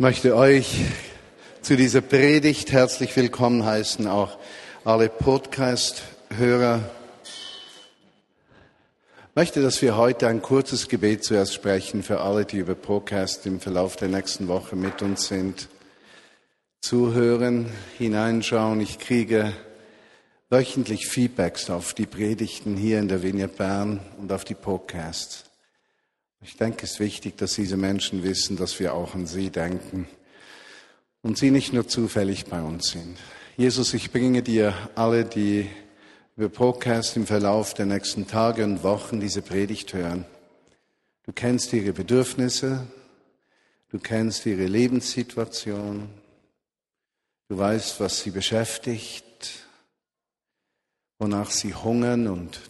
möchte euch zu dieser Predigt herzlich willkommen heißen, auch alle Podcast-Hörer. Ich möchte, dass wir heute ein kurzes Gebet zuerst sprechen für alle, die über Podcast im Verlauf der nächsten Woche mit uns sind. Zuhören, hineinschauen. Ich kriege wöchentlich Feedbacks auf die Predigten hier in der Vignette Bern und auf die Podcasts. Ich denke, es ist wichtig, dass diese Menschen wissen, dass wir auch an sie denken und sie nicht nur zufällig bei uns sind. Jesus, ich bringe dir alle, die über Podcast im Verlauf der nächsten Tage und Wochen diese Predigt hören. Du kennst ihre Bedürfnisse, du kennst ihre Lebenssituation, du weißt, was sie beschäftigt, wonach sie hungern und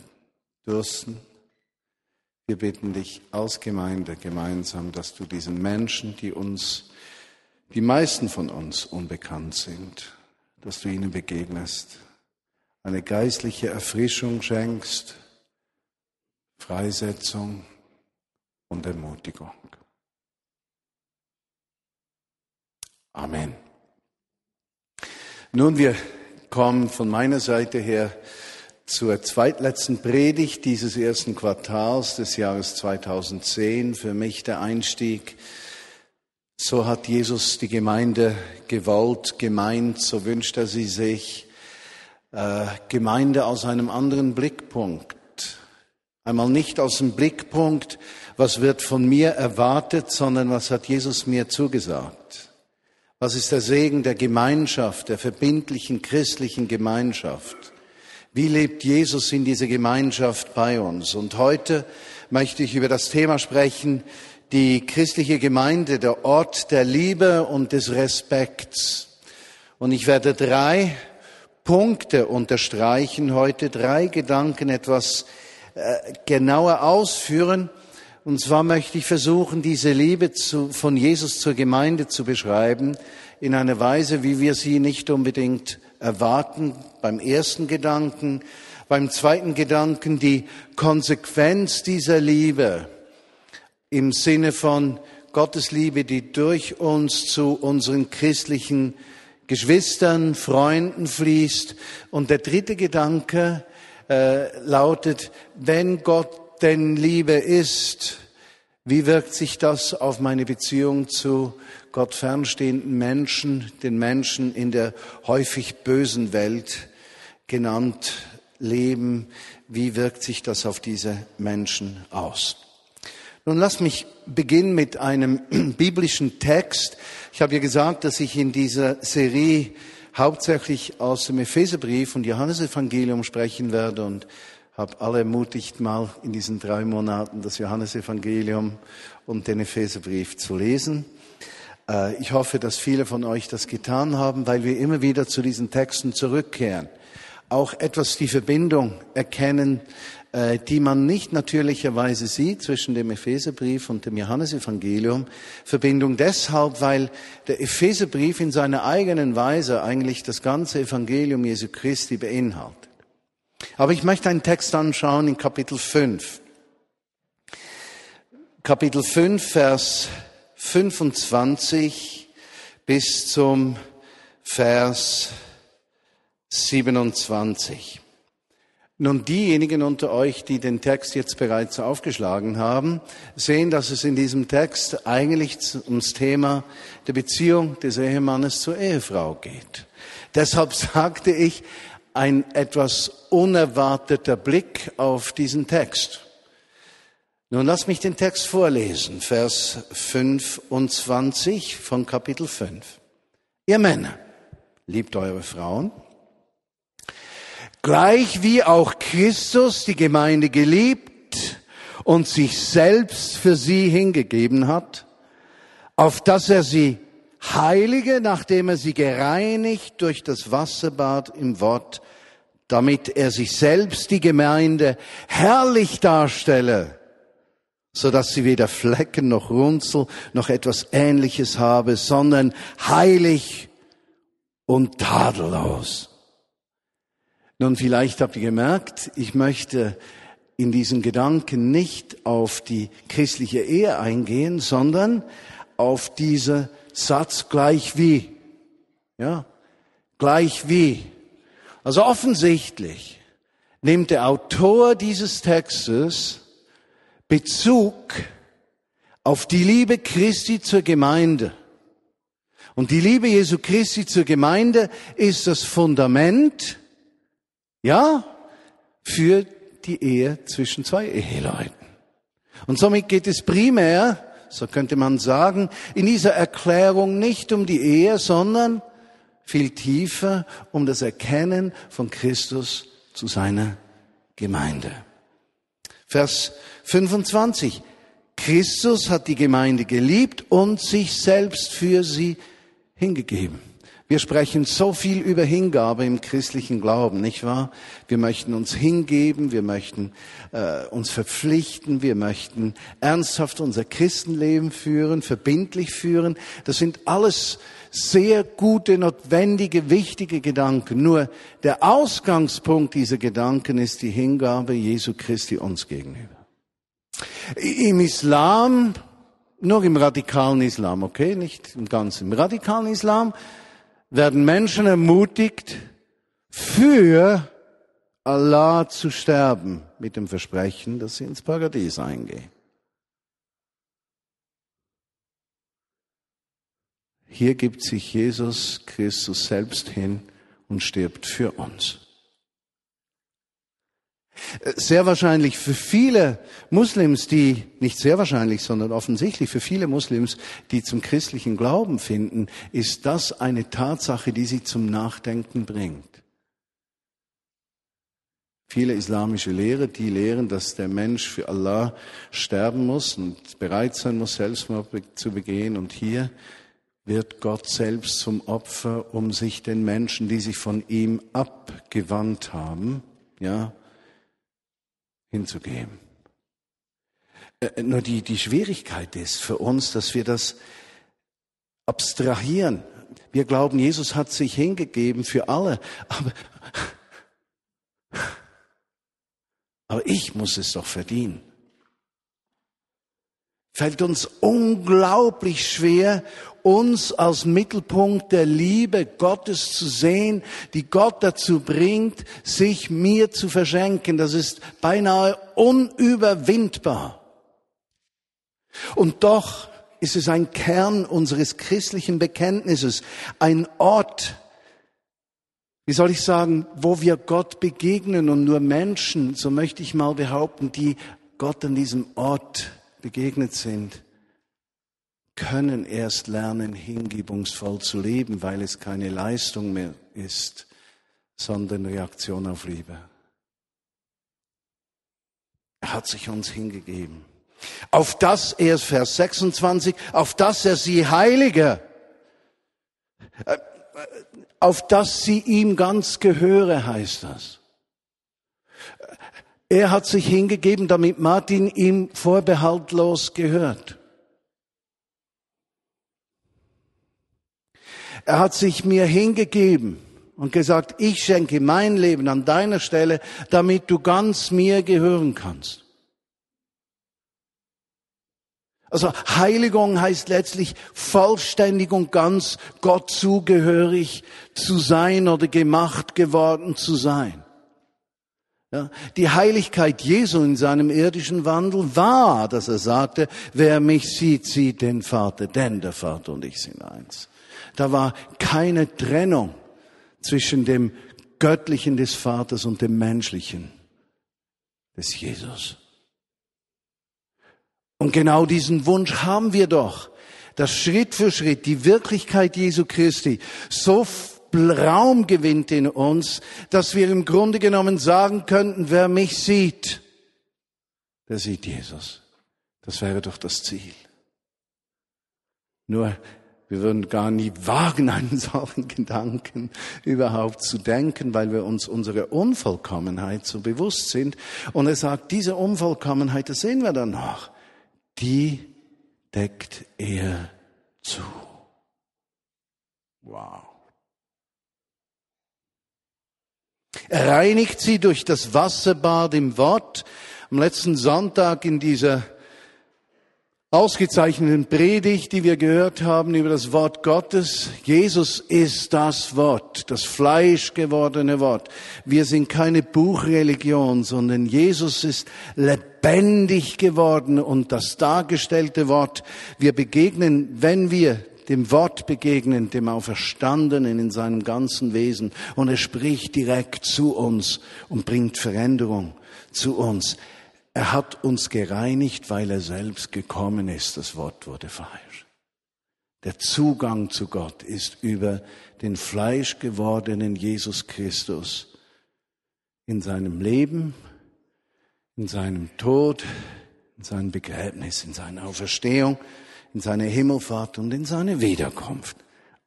dürsten. Wir bitten dich aus Gemeinde gemeinsam, dass du diesen Menschen, die uns, die meisten von uns unbekannt sind, dass du ihnen begegnest, eine geistliche Erfrischung schenkst, Freisetzung und Ermutigung. Amen. Nun, wir kommen von meiner Seite her zur zweitletzten Predigt dieses ersten Quartals des Jahres 2010. Für mich der Einstieg. So hat Jesus die Gemeinde gewollt, gemeint, so wünscht er sie sich. Äh, Gemeinde aus einem anderen Blickpunkt. Einmal nicht aus dem Blickpunkt, was wird von mir erwartet, sondern was hat Jesus mir zugesagt. Was ist der Segen der Gemeinschaft, der verbindlichen christlichen Gemeinschaft? Wie lebt Jesus in dieser Gemeinschaft bei uns? Und heute möchte ich über das Thema sprechen, die christliche Gemeinde, der Ort der Liebe und des Respekts. Und ich werde drei Punkte unterstreichen heute, drei Gedanken etwas äh, genauer ausführen. Und zwar möchte ich versuchen, diese Liebe zu, von Jesus zur Gemeinde zu beschreiben in einer Weise, wie wir sie nicht unbedingt erwarten beim ersten Gedanken, beim zweiten Gedanken die Konsequenz dieser Liebe im Sinne von Gottes Liebe, die durch uns zu unseren christlichen Geschwistern, Freunden fließt. Und der dritte Gedanke äh, lautet, wenn Gott denn Liebe ist, wie wirkt sich das auf meine Beziehung zu Gott fernstehenden Menschen, den Menschen in der häufig bösen Welt genannt leben? Wie wirkt sich das auf diese Menschen aus? Nun lass mich beginnen mit einem biblischen Text. Ich habe ja gesagt, dass ich in dieser Serie hauptsächlich aus dem Epheserbrief und Johannesevangelium sprechen werde und habe alle ermutigt, mal in diesen drei Monaten das Johannesevangelium und den Epheserbrief zu lesen. Äh, ich hoffe, dass viele von euch das getan haben, weil wir immer wieder zu diesen Texten zurückkehren. Auch etwas die Verbindung erkennen, äh, die man nicht natürlicherweise sieht zwischen dem Epheserbrief und dem Johannesevangelium. Verbindung deshalb, weil der Epheserbrief in seiner eigenen Weise eigentlich das ganze Evangelium Jesu Christi beinhaltet. Aber ich möchte einen Text anschauen in Kapitel 5. Kapitel 5, Vers 25 bis zum Vers 27. Nun, diejenigen unter euch, die den Text jetzt bereits aufgeschlagen haben, sehen, dass es in diesem Text eigentlich ums Thema der Beziehung des Ehemannes zur Ehefrau geht. Deshalb sagte ich, ein etwas unerwarteter Blick auf diesen Text. Nun lass mich den Text vorlesen, Vers 25 von Kapitel 5. Ihr Männer, liebt eure Frauen, gleich wie auch Christus die Gemeinde geliebt und sich selbst für sie hingegeben hat, auf dass er sie heilige, nachdem er sie gereinigt durch das Wasserbad im Wort damit er sich selbst die Gemeinde herrlich darstelle, so dass sie weder Flecken noch Runzel noch etwas Ähnliches habe, sondern heilig und tadellos. Nun, vielleicht habt ihr gemerkt, ich möchte in diesen Gedanken nicht auf die christliche Ehe eingehen, sondern auf diese Satz gleich wie. Ja, gleich wie. Also offensichtlich nimmt der Autor dieses Textes Bezug auf die Liebe Christi zur Gemeinde. Und die Liebe Jesu Christi zur Gemeinde ist das Fundament, ja, für die Ehe zwischen zwei Eheleuten. Und somit geht es primär, so könnte man sagen, in dieser Erklärung nicht um die Ehe, sondern viel tiefer um das Erkennen von Christus zu seiner Gemeinde. Vers 25. Christus hat die Gemeinde geliebt und sich selbst für sie hingegeben. Wir sprechen so viel über Hingabe im christlichen Glauben, nicht wahr? Wir möchten uns hingeben, wir möchten äh, uns verpflichten, wir möchten ernsthaft unser Christenleben führen, verbindlich führen. Das sind alles sehr gute, notwendige, wichtige Gedanken. Nur der Ausgangspunkt dieser Gedanken ist die Hingabe Jesu Christi uns gegenüber. Im Islam, nur im radikalen Islam, okay, nicht im ganzen, im radikalen Islam werden Menschen ermutigt, für Allah zu sterben, mit dem Versprechen, dass sie ins Paradies eingehen. Hier gibt sich Jesus Christus selbst hin und stirbt für uns. Sehr wahrscheinlich für viele Muslims, die, nicht sehr wahrscheinlich, sondern offensichtlich für viele Muslims, die zum christlichen Glauben finden, ist das eine Tatsache, die sie zum Nachdenken bringt. Viele islamische Lehrer, die lehren, dass der Mensch für Allah sterben muss und bereit sein muss, Selbstmord zu begehen. Und hier wird Gott selbst zum Opfer, um sich den Menschen, die sich von ihm abgewandt haben, ja, hinzugeben. Äh, nur die, die Schwierigkeit ist für uns, dass wir das abstrahieren. Wir glauben, Jesus hat sich hingegeben für alle, aber, aber ich muss es doch verdienen. Fällt uns unglaublich schwer, uns als Mittelpunkt der Liebe Gottes zu sehen, die Gott dazu bringt, sich mir zu verschenken. Das ist beinahe unüberwindbar. Und doch ist es ein Kern unseres christlichen Bekenntnisses, ein Ort, wie soll ich sagen, wo wir Gott begegnen und nur Menschen, so möchte ich mal behaupten, die Gott an diesem Ort begegnet sind, können erst lernen, hingebungsvoll zu leben, weil es keine Leistung mehr ist, sondern Reaktion auf Liebe. Er hat sich uns hingegeben. Auf das er, Vers 26, auf das er sie heilige, äh, auf das sie ihm ganz gehöre, heißt das. Er hat sich hingegeben, damit Martin ihm vorbehaltlos gehört. Er hat sich mir hingegeben und gesagt, ich schenke mein Leben an deiner Stelle, damit du ganz mir gehören kannst. Also Heiligung heißt letztlich vollständig und ganz Gott zugehörig zu sein oder gemacht geworden zu sein. Ja, die Heiligkeit Jesu in seinem irdischen Wandel war, dass er sagte, wer mich sieht, sieht den Vater, denn der Vater und ich sind eins. Da war keine Trennung zwischen dem Göttlichen des Vaters und dem Menschlichen des Jesus. Und genau diesen Wunsch haben wir doch, dass Schritt für Schritt die Wirklichkeit Jesu Christi so Raum gewinnt in uns, dass wir im Grunde genommen sagen könnten, wer mich sieht, der sieht Jesus. Das wäre doch das Ziel. Nur wir würden gar nie wagen, einen solchen Gedanken überhaupt zu denken, weil wir uns unserer Unvollkommenheit so bewusst sind. Und er sagt, diese Unvollkommenheit, das sehen wir dann noch, die deckt er zu. Wow. Er reinigt sie durch das Wasserbad im Wort. Am letzten Sonntag in dieser ausgezeichneten Predigt, die wir gehört haben über das Wort Gottes. Jesus ist das Wort, das Fleisch gewordene Wort. Wir sind keine Buchreligion, sondern Jesus ist lebendig geworden und das dargestellte Wort. Wir begegnen, wenn wir dem Wort begegnen, dem Auferstandenen in seinem ganzen Wesen. Und er spricht direkt zu uns und bringt Veränderung zu uns. Er hat uns gereinigt, weil er selbst gekommen ist. Das Wort wurde Fleisch. Der Zugang zu Gott ist über den fleischgewordenen Jesus Christus in seinem Leben, in seinem Tod, in seinem Begräbnis, in seiner Auferstehung in seine Himmelfahrt und in seine Wiederkunft.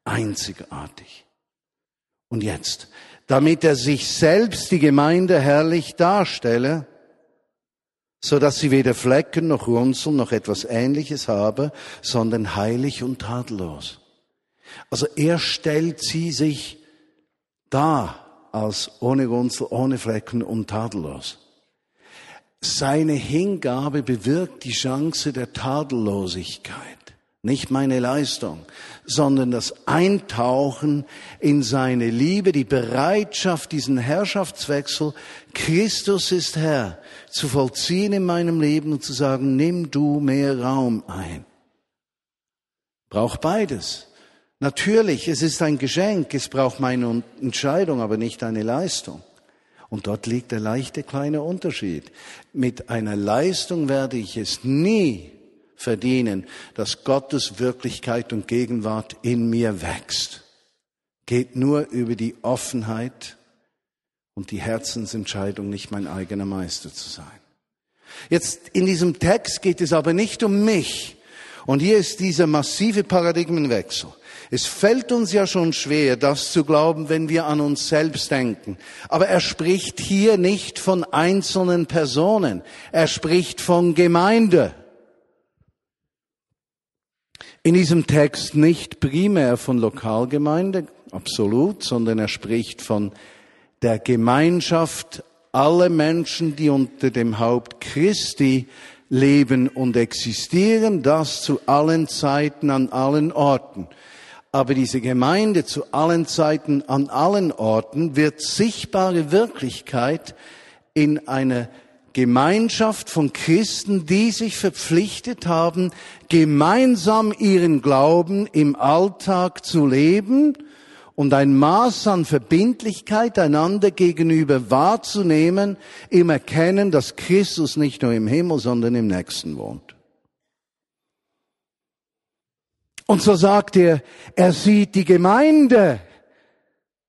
Einzigartig. Und jetzt, damit er sich selbst die Gemeinde herrlich darstelle, so dass sie weder Flecken noch Runzeln noch etwas Ähnliches habe, sondern heilig und tadellos. Also er stellt sie sich da als ohne Runzel, ohne Flecken und tadellos. Seine Hingabe bewirkt die Chance der Tadellosigkeit. Nicht meine Leistung, sondern das Eintauchen in seine Liebe, die Bereitschaft, diesen Herrschaftswechsel, Christus ist Herr, zu vollziehen in meinem Leben und zu sagen, nimm du mehr Raum ein. Braucht beides. Natürlich, es ist ein Geschenk, es braucht meine Entscheidung, aber nicht eine Leistung. Und dort liegt der leichte kleine Unterschied. Mit einer Leistung werde ich es nie verdienen, dass Gottes Wirklichkeit und Gegenwart in mir wächst. Geht nur über die Offenheit und die Herzensentscheidung, nicht mein eigener Meister zu sein. Jetzt in diesem Text geht es aber nicht um mich. Und hier ist dieser massive Paradigmenwechsel. Es fällt uns ja schon schwer, das zu glauben, wenn wir an uns selbst denken. Aber er spricht hier nicht von einzelnen Personen. Er spricht von Gemeinde. In diesem Text nicht primär von Lokalgemeinde, absolut, sondern er spricht von der Gemeinschaft aller Menschen, die unter dem Haupt Christi leben und existieren, das zu allen Zeiten an allen Orten. Aber diese Gemeinde zu allen Zeiten an allen Orten wird sichtbare Wirklichkeit in einer Gemeinschaft von Christen, die sich verpflichtet haben, gemeinsam ihren Glauben im Alltag zu leben und ein Maß an Verbindlichkeit einander gegenüber wahrzunehmen, im Erkennen, dass Christus nicht nur im Himmel, sondern im Nächsten wohnt. Und so sagt er, er sieht die Gemeinde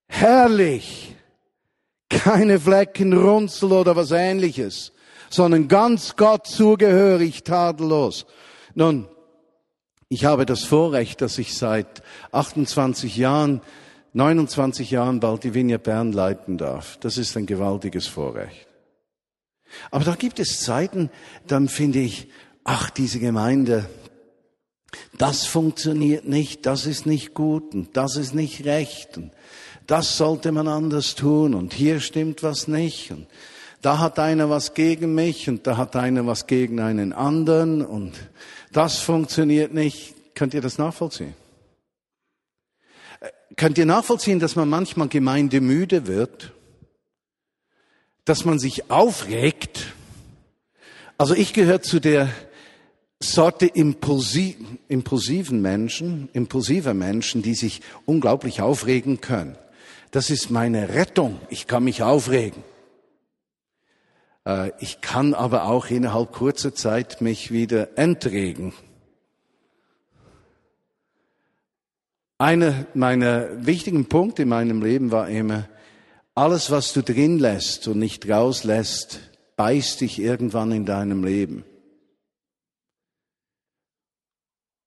herrlich, keine Flecken, Runzel oder was ähnliches, sondern ganz Gott zugehörig, tadellos. Nun, ich habe das Vorrecht, dass ich seit 28 Jahren, 29 Jahren bald die Vinja Bern leiten darf. Das ist ein gewaltiges Vorrecht. Aber da gibt es Zeiten, dann finde ich, ach, diese Gemeinde, das funktioniert nicht, das ist nicht gut und das ist nicht recht und das sollte man anders tun und hier stimmt was nicht und da hat einer was gegen mich und da hat einer was gegen einen anderen und das funktioniert nicht. Könnt ihr das nachvollziehen? Äh, könnt ihr nachvollziehen, dass man manchmal gemeindemüde wird? Dass man sich aufregt? Also ich gehöre zu der Sorte impulsiven Menschen, impulsiver Menschen, die sich unglaublich aufregen können. Das ist meine Rettung. Ich kann mich aufregen. Äh, ich kann aber auch innerhalb kurzer Zeit mich wieder entregen. Einer meiner wichtigen Punkte in meinem Leben war immer, alles, was du drin lässt und nicht rauslässt, beißt dich irgendwann in deinem Leben.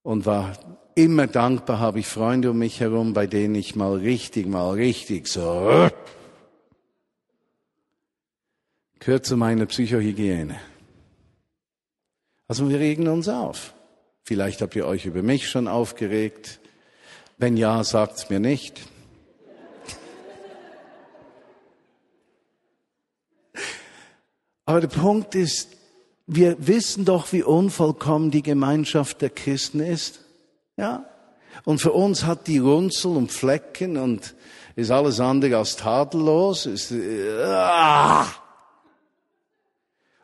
Und war immer dankbar, habe ich Freunde um mich herum, bei denen ich mal richtig, mal richtig so gehört zu meiner Psychohygiene. Also wir regen uns auf. Vielleicht habt ihr euch über mich schon aufgeregt. Wenn ja, sagt's mir nicht. Aber der Punkt ist, wir wissen doch, wie unvollkommen die Gemeinschaft der Christen ist. Ja? Und für uns hat die Runzel und Flecken und ist alles andere als tadellos. Ist, ah!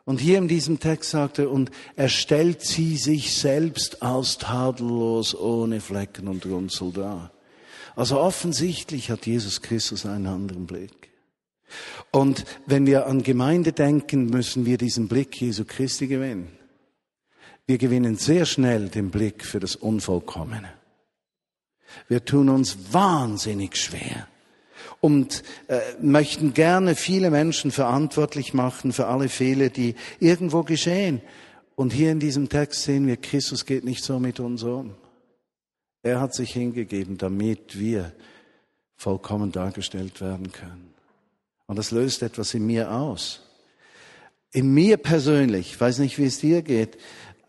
Und hier in diesem Text sagt er, und er stellt sie sich selbst als tadellos, ohne Flecken und Runzel dar. Also offensichtlich hat Jesus Christus einen anderen Blick. Und wenn wir an Gemeinde denken, müssen wir diesen Blick Jesu Christi gewinnen. Wir gewinnen sehr schnell den Blick für das Unvollkommene. Wir tun uns wahnsinnig schwer und äh, möchten gerne viele Menschen verantwortlich machen für alle Fehler, die irgendwo geschehen. Und hier in diesem Text sehen wir, Christus geht nicht so mit uns um. Er hat sich hingegeben, damit wir vollkommen dargestellt werden können. Und das löst etwas in mir aus. In mir persönlich, ich weiß nicht, wie es dir geht,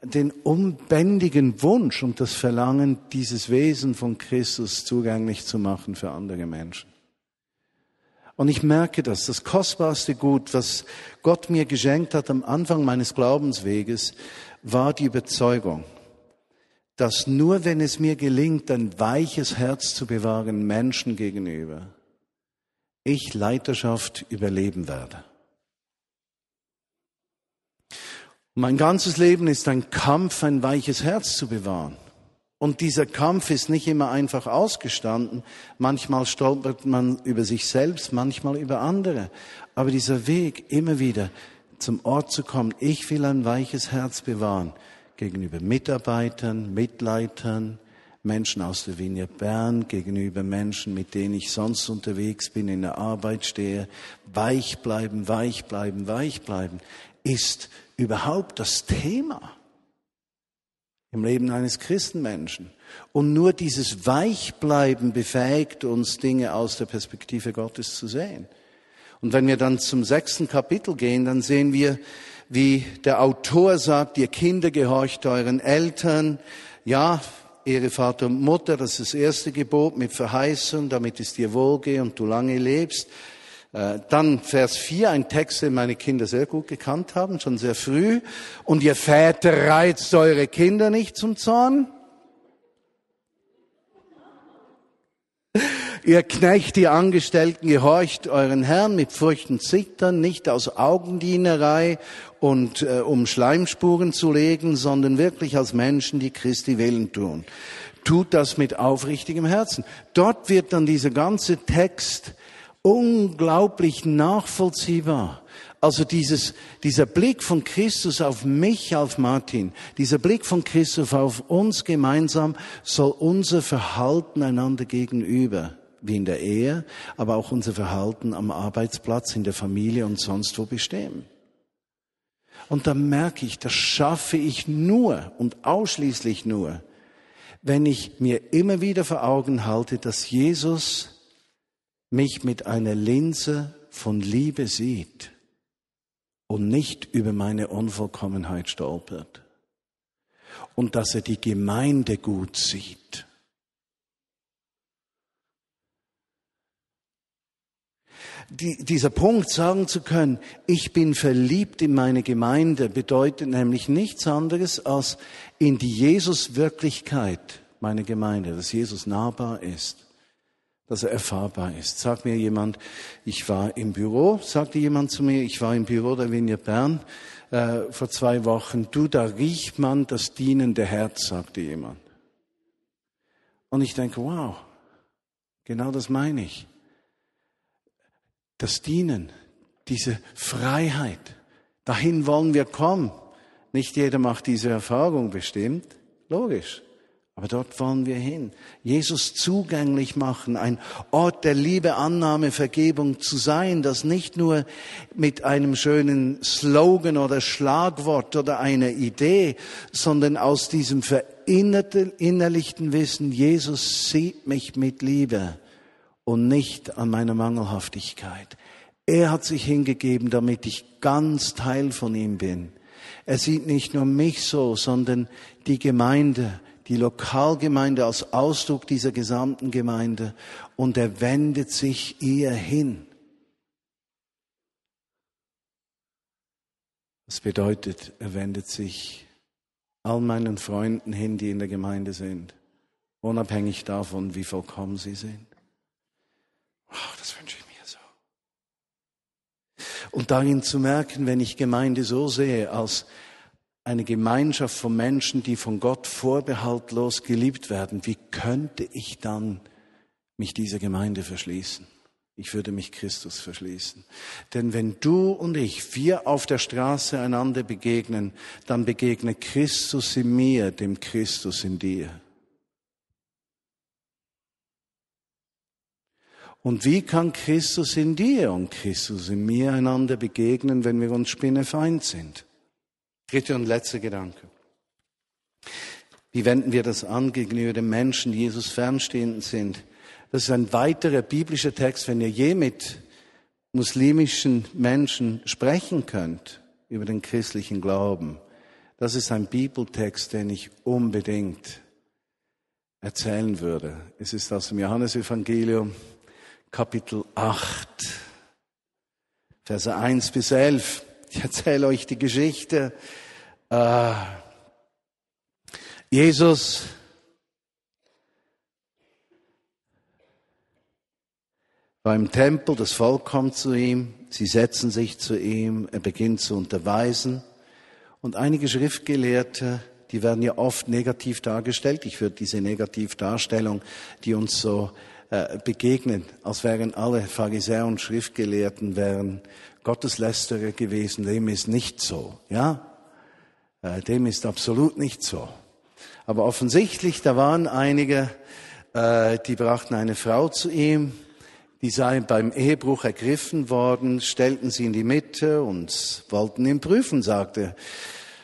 den unbändigen Wunsch und das Verlangen, dieses Wesen von Christus zugänglich zu machen für andere Menschen. Und ich merke das, das kostbarste Gut, was Gott mir geschenkt hat am Anfang meines Glaubensweges, war die Überzeugung, dass nur wenn es mir gelingt, ein weiches Herz zu bewahren Menschen gegenüber, ich Leiterschaft überleben werde. Mein ganzes Leben ist ein Kampf, ein weiches Herz zu bewahren. Und dieser Kampf ist nicht immer einfach ausgestanden. Manchmal stolpert man über sich selbst, manchmal über andere. Aber dieser Weg, immer wieder zum Ort zu kommen, ich will ein weiches Herz bewahren gegenüber Mitarbeitern, Mitleitern, Menschen aus der Vinie Bern, gegenüber Menschen, mit denen ich sonst unterwegs bin, in der Arbeit stehe. Weich bleiben, weich bleiben, weich bleiben ist überhaupt das Thema im Leben eines Christenmenschen. Und nur dieses Weichbleiben befähigt uns, Dinge aus der Perspektive Gottes zu sehen. Und wenn wir dann zum sechsten Kapitel gehen, dann sehen wir, wie der Autor sagt, ihr Kinder gehorcht euren Eltern. Ja, Ehre Vater und Mutter, das ist das erste Gebot mit Verheißung, damit es dir wohlgehe und du lange lebst. Äh, dann Vers 4, ein Text, den meine Kinder sehr gut gekannt haben, schon sehr früh. Und ihr Väter reizt eure Kinder nicht zum Zorn. Ihr Knecht, ihr Angestellten, gehorcht euren Herrn mit Furcht und Zittern, nicht aus Augendienerei und äh, um Schleimspuren zu legen, sondern wirklich als Menschen, die Christi Willen tun. Tut das mit aufrichtigem Herzen. Dort wird dann dieser ganze Text unglaublich nachvollziehbar. Also dieses, dieser Blick von Christus auf mich, auf Martin, dieser Blick von Christus auf uns gemeinsam soll unser Verhalten einander gegenüber, wie in der Ehe, aber auch unser Verhalten am Arbeitsplatz, in der Familie und sonst wo bestimmen. Und da merke ich, das schaffe ich nur und ausschließlich nur, wenn ich mir immer wieder vor Augen halte, dass Jesus mich mit einer Linse von Liebe sieht und nicht über meine Unvollkommenheit stolpert. Und dass er die Gemeinde gut sieht. Die, dieser Punkt sagen zu können, ich bin verliebt in meine Gemeinde, bedeutet nämlich nichts anderes als in die Jesus-Wirklichkeit meiner Gemeinde, dass Jesus nahbar ist dass er erfahrbar ist. Sagt mir jemand, ich war im Büro, sagte jemand zu mir, ich war im Büro der Vinie Bern äh, vor zwei Wochen, du, da riecht man das dienende Herz, sagte jemand. Und ich denke, wow, genau das meine ich. Das Dienen, diese Freiheit, dahin wollen wir kommen. Nicht jeder macht diese Erfahrung bestimmt, logisch. Aber dort wollen wir hin. Jesus zugänglich machen, ein Ort der Liebe, Annahme, Vergebung zu sein, das nicht nur mit einem schönen Slogan oder Schlagwort oder einer Idee, sondern aus diesem verinnerlichten Wissen, Jesus sieht mich mit Liebe und nicht an meiner Mangelhaftigkeit. Er hat sich hingegeben, damit ich ganz Teil von ihm bin. Er sieht nicht nur mich so, sondern die Gemeinde, die Lokalgemeinde als Ausdruck dieser gesamten Gemeinde und er wendet sich ihr hin. Das bedeutet, er wendet sich all meinen Freunden hin, die in der Gemeinde sind, unabhängig davon, wie vollkommen sie sind. Oh, das wünsche ich mir so. Und darin zu merken, wenn ich Gemeinde so sehe, als eine Gemeinschaft von Menschen, die von Gott vorbehaltlos geliebt werden, wie könnte ich dann mich dieser Gemeinde verschließen? Ich würde mich Christus verschließen. Denn wenn du und ich, wir auf der Straße einander begegnen, dann begegnet Christus in mir, dem Christus in dir. Und wie kann Christus in dir und Christus in mir einander begegnen, wenn wir uns spinnefeind sind? Dritter und letzter Gedanke. Wie wenden wir das an gegenüber den Menschen, die Jesus fernstehend sind? Das ist ein weiterer biblischer Text, wenn ihr je mit muslimischen Menschen sprechen könnt über den christlichen Glauben. Das ist ein Bibeltext, den ich unbedingt erzählen würde. Es ist aus dem Johannesevangelium, Kapitel 8, Verse 1 bis 11. Ich erzähle euch die Geschichte. Äh, Jesus Beim Tempel, das Volk kommt zu ihm, sie setzen sich zu ihm, er beginnt zu unterweisen. Und einige Schriftgelehrte, die werden ja oft negativ dargestellt. Ich würde diese Negativdarstellung, die uns so äh, begegnen, als wären alle Pharisäer und Schriftgelehrten wären Gotteslästerer gewesen. Dem ist nicht so, ja? Äh, dem ist absolut nicht so. Aber offensichtlich, da waren einige, äh, die brachten eine Frau zu ihm, die seien beim Ehebruch ergriffen worden, stellten sie in die Mitte und wollten ihn prüfen, sagte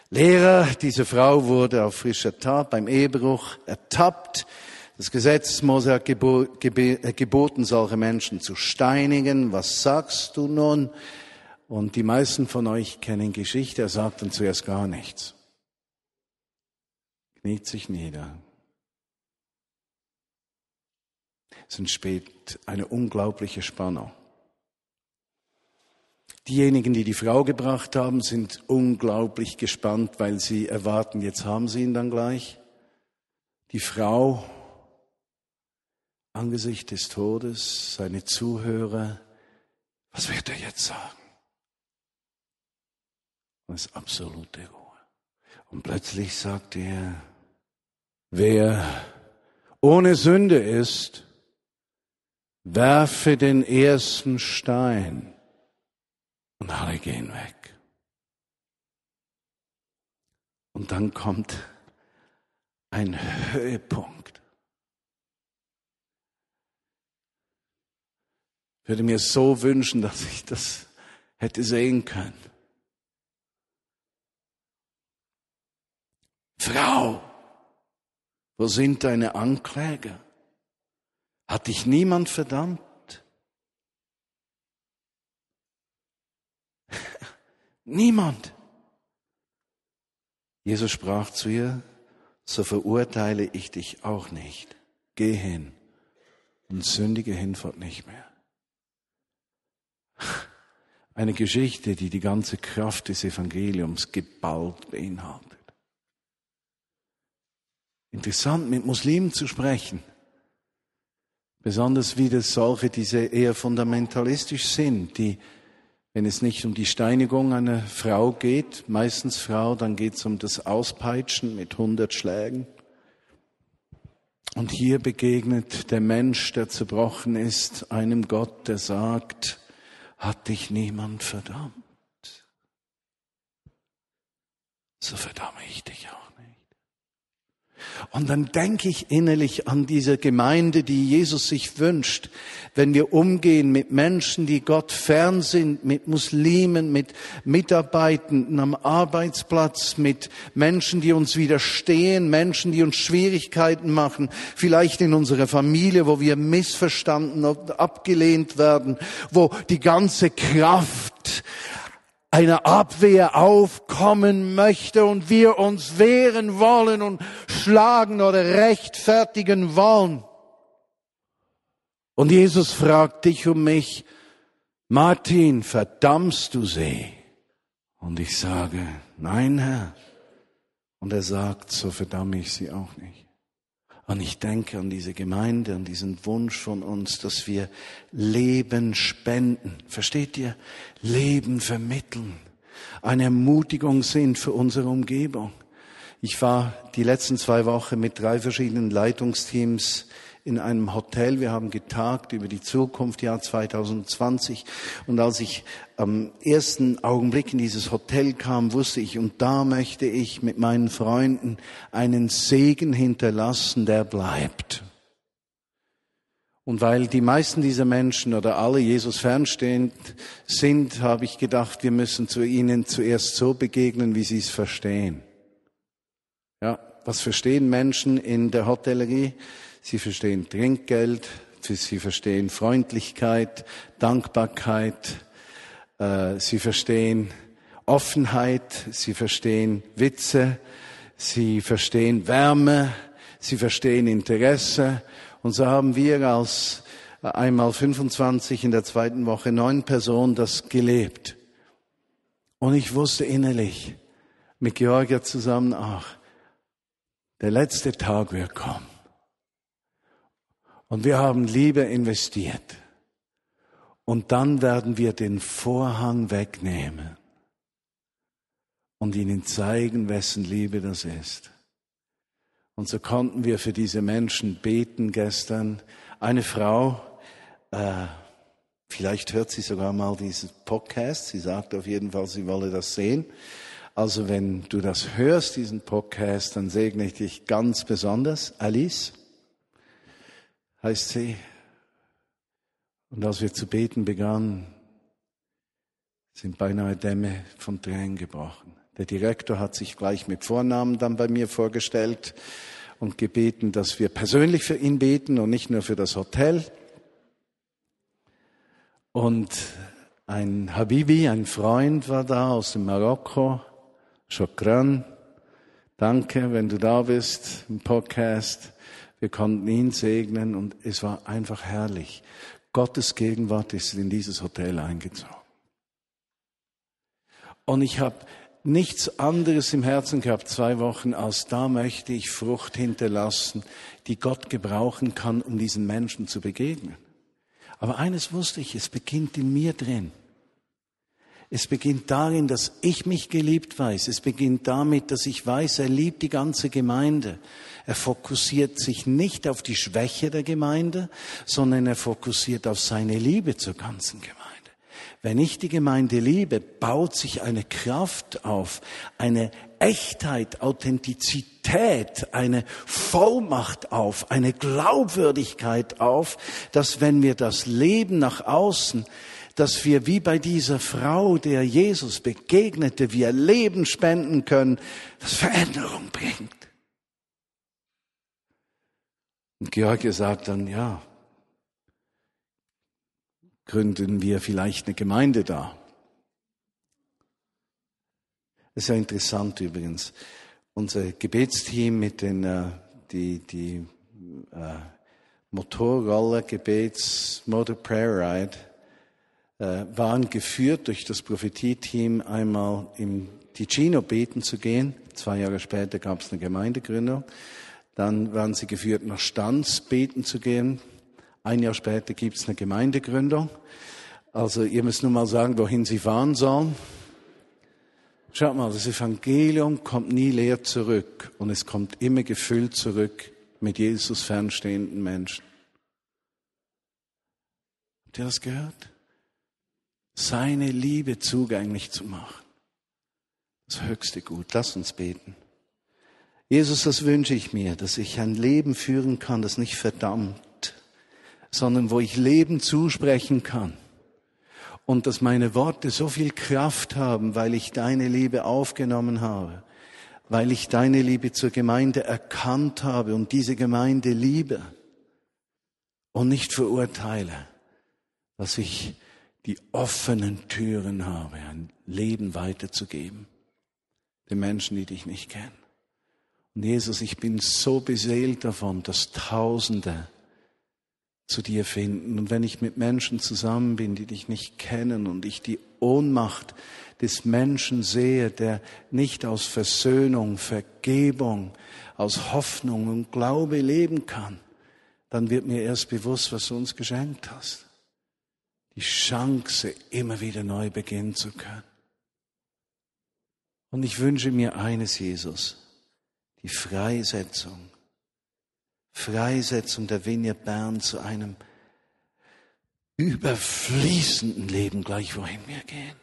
Lehrer, diese Frau wurde auf frischer Tat beim Ehebruch ertappt. Das Gesetz Mose hat äh, geboten, solche Menschen zu steinigen. Was sagst du nun? Und die meisten von euch kennen Geschichte. Er sagt dann zuerst gar nichts. Kniet sich nieder. Es entsteht eine unglaubliche Spannung. Diejenigen, die die Frau gebracht haben, sind unglaublich gespannt, weil sie erwarten, jetzt haben sie ihn dann gleich. Die Frau angesichts des Todes, seine Zuhörer, was wird er jetzt sagen? Und es ist absolute Ruhe. Und plötzlich sagt er, wer ohne Sünde ist, werfe den ersten Stein und alle gehen weg. Und dann kommt ein Höhepunkt. Ich würde mir so wünschen, dass ich das hätte sehen können. Frau, wo sind deine Ankläger? Hat dich niemand verdammt? niemand. Jesus sprach zu ihr, so verurteile ich dich auch nicht. Geh hin und sündige hinfort nicht mehr. Eine Geschichte, die die ganze Kraft des Evangeliums geballt beinhaltet. Interessant, mit Muslimen zu sprechen. Besonders wie das solche, die eher fundamentalistisch sind, die, wenn es nicht um die Steinigung einer Frau geht, meistens Frau, dann geht es um das Auspeitschen mit hundert Schlägen. Und hier begegnet der Mensch, der zerbrochen ist, einem Gott, der sagt, hat dich niemand verdammt. So verdamme ich dich auch. Und dann denke ich innerlich an diese Gemeinde, die Jesus sich wünscht, wenn wir umgehen mit Menschen, die Gott fern sind, mit Muslimen, mit Mitarbeitenden am Arbeitsplatz, mit Menschen, die uns widerstehen, Menschen, die uns Schwierigkeiten machen, vielleicht in unserer Familie, wo wir missverstanden und abgelehnt werden, wo die ganze Kraft eine Abwehr aufkommen möchte und wir uns wehren wollen und schlagen oder rechtfertigen wollen. Und Jesus fragt dich und mich, Martin, verdammst du sie? Und ich sage, nein, Herr. Und er sagt, so verdamme ich sie auch nicht. Und ich denke an diese Gemeinde, an diesen Wunsch von uns, dass wir Leben spenden. Versteht ihr? Leben vermitteln. Eine Ermutigung sind für unsere Umgebung. Ich war die letzten zwei Wochen mit drei verschiedenen Leitungsteams in einem Hotel. Wir haben getagt über die Zukunft, Jahr 2020. Und als ich am ersten Augenblick in dieses Hotel kam, wusste ich, und da möchte ich mit meinen Freunden einen Segen hinterlassen, der bleibt. Und weil die meisten dieser Menschen oder alle Jesus fernstehend sind, habe ich gedacht, wir müssen zu ihnen zuerst so begegnen, wie sie es verstehen. Ja, was verstehen Menschen in der Hotellerie? Sie verstehen Trinkgeld, sie verstehen Freundlichkeit, Dankbarkeit, äh, sie verstehen Offenheit, sie verstehen Witze, sie verstehen Wärme, sie verstehen Interesse. Und so haben wir als einmal 25 in der zweiten Woche neun Personen das gelebt. Und ich wusste innerlich, mit Georgia zusammen auch, der letzte Tag wird kommen. Und wir haben Liebe investiert. Und dann werden wir den Vorhang wegnehmen und ihnen zeigen, wessen Liebe das ist. Und so konnten wir für diese Menschen beten gestern. Eine Frau, äh, vielleicht hört sie sogar mal diesen Podcast, sie sagt auf jeden Fall, sie wolle das sehen. Also wenn du das hörst, diesen Podcast, dann segne ich dich ganz besonders. Alice heißt sie. Und als wir zu beten begannen, sind beinahe Dämme von Tränen gebrochen. Der Direktor hat sich gleich mit Vornamen dann bei mir vorgestellt und gebeten, dass wir persönlich für ihn beten und nicht nur für das Hotel. Und ein Habibi, ein Freund war da aus dem Marokko, Shokran. Danke, wenn du da bist im Podcast. Wir konnten ihn segnen und es war einfach herrlich. Gottes Gegenwart ist in dieses Hotel eingezogen. Und ich habe nichts anderes im Herzen gehabt, zwei Wochen, als da möchte ich Frucht hinterlassen, die Gott gebrauchen kann, um diesen Menschen zu begegnen. Aber eines wusste ich, es beginnt in mir drin. Es beginnt darin, dass ich mich geliebt weiß. Es beginnt damit, dass ich weiß, er liebt die ganze Gemeinde. Er fokussiert sich nicht auf die Schwäche der Gemeinde, sondern er fokussiert auf seine Liebe zur ganzen Gemeinde. Wenn ich die Gemeinde liebe, baut sich eine Kraft auf, eine Echtheit, Authentizität, eine Vollmacht auf, eine Glaubwürdigkeit auf, dass wenn wir das Leben nach außen dass wir wie bei dieser Frau, der Jesus begegnete, wir Leben spenden können, das Veränderung bringt. Und George sagt dann, ja, gründen wir vielleicht eine Gemeinde da. Das ist ja interessant übrigens. Unser Gebetsteam mit den, äh, die, die äh, Motorroller Gebets Motor Prayer Ride, äh, waren geführt durch das Prophetie-Team einmal im Ticino beten zu gehen. Zwei Jahre später gab es eine Gemeindegründung. Dann waren sie geführt nach Stanz beten zu gehen. Ein Jahr später gibt es eine Gemeindegründung. Also ihr müsst nur mal sagen, wohin sie fahren sollen. Schaut mal, das Evangelium kommt nie leer zurück und es kommt immer gefüllt zurück mit Jesus fernstehenden Menschen. Habt ihr das gehört? seine Liebe zugänglich zu machen. Das höchste Gut. Lass uns beten. Jesus, das wünsche ich mir, dass ich ein Leben führen kann, das nicht verdammt, sondern wo ich Leben zusprechen kann. Und dass meine Worte so viel Kraft haben, weil ich deine Liebe aufgenommen habe, weil ich deine Liebe zur Gemeinde erkannt habe und diese Gemeinde liebe und nicht verurteile, dass ich die offenen Türen habe, ein Leben weiterzugeben. Den Menschen, die dich nicht kennen. Und Jesus, ich bin so beseelt davon, dass Tausende zu dir finden. Und wenn ich mit Menschen zusammen bin, die dich nicht kennen und ich die Ohnmacht des Menschen sehe, der nicht aus Versöhnung, Vergebung, aus Hoffnung und Glaube leben kann, dann wird mir erst bewusst, was du uns geschenkt hast. Die Chance, immer wieder neu beginnen zu können. Und ich wünsche mir eines, Jesus, die Freisetzung. Freisetzung der Vineyard Bern zu einem überfließenden Leben, gleich wohin wir gehen.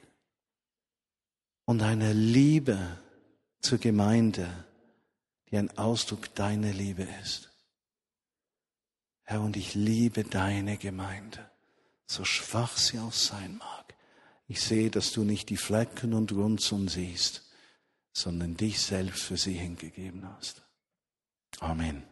Und eine Liebe zur Gemeinde, die ein Ausdruck deiner Liebe ist. Herr, und ich liebe deine Gemeinde, so schwach sie auch sein mag. Ich sehe, dass du nicht die Flecken und Runzeln siehst, sondern dich selbst für sie hingegeben hast. Amen.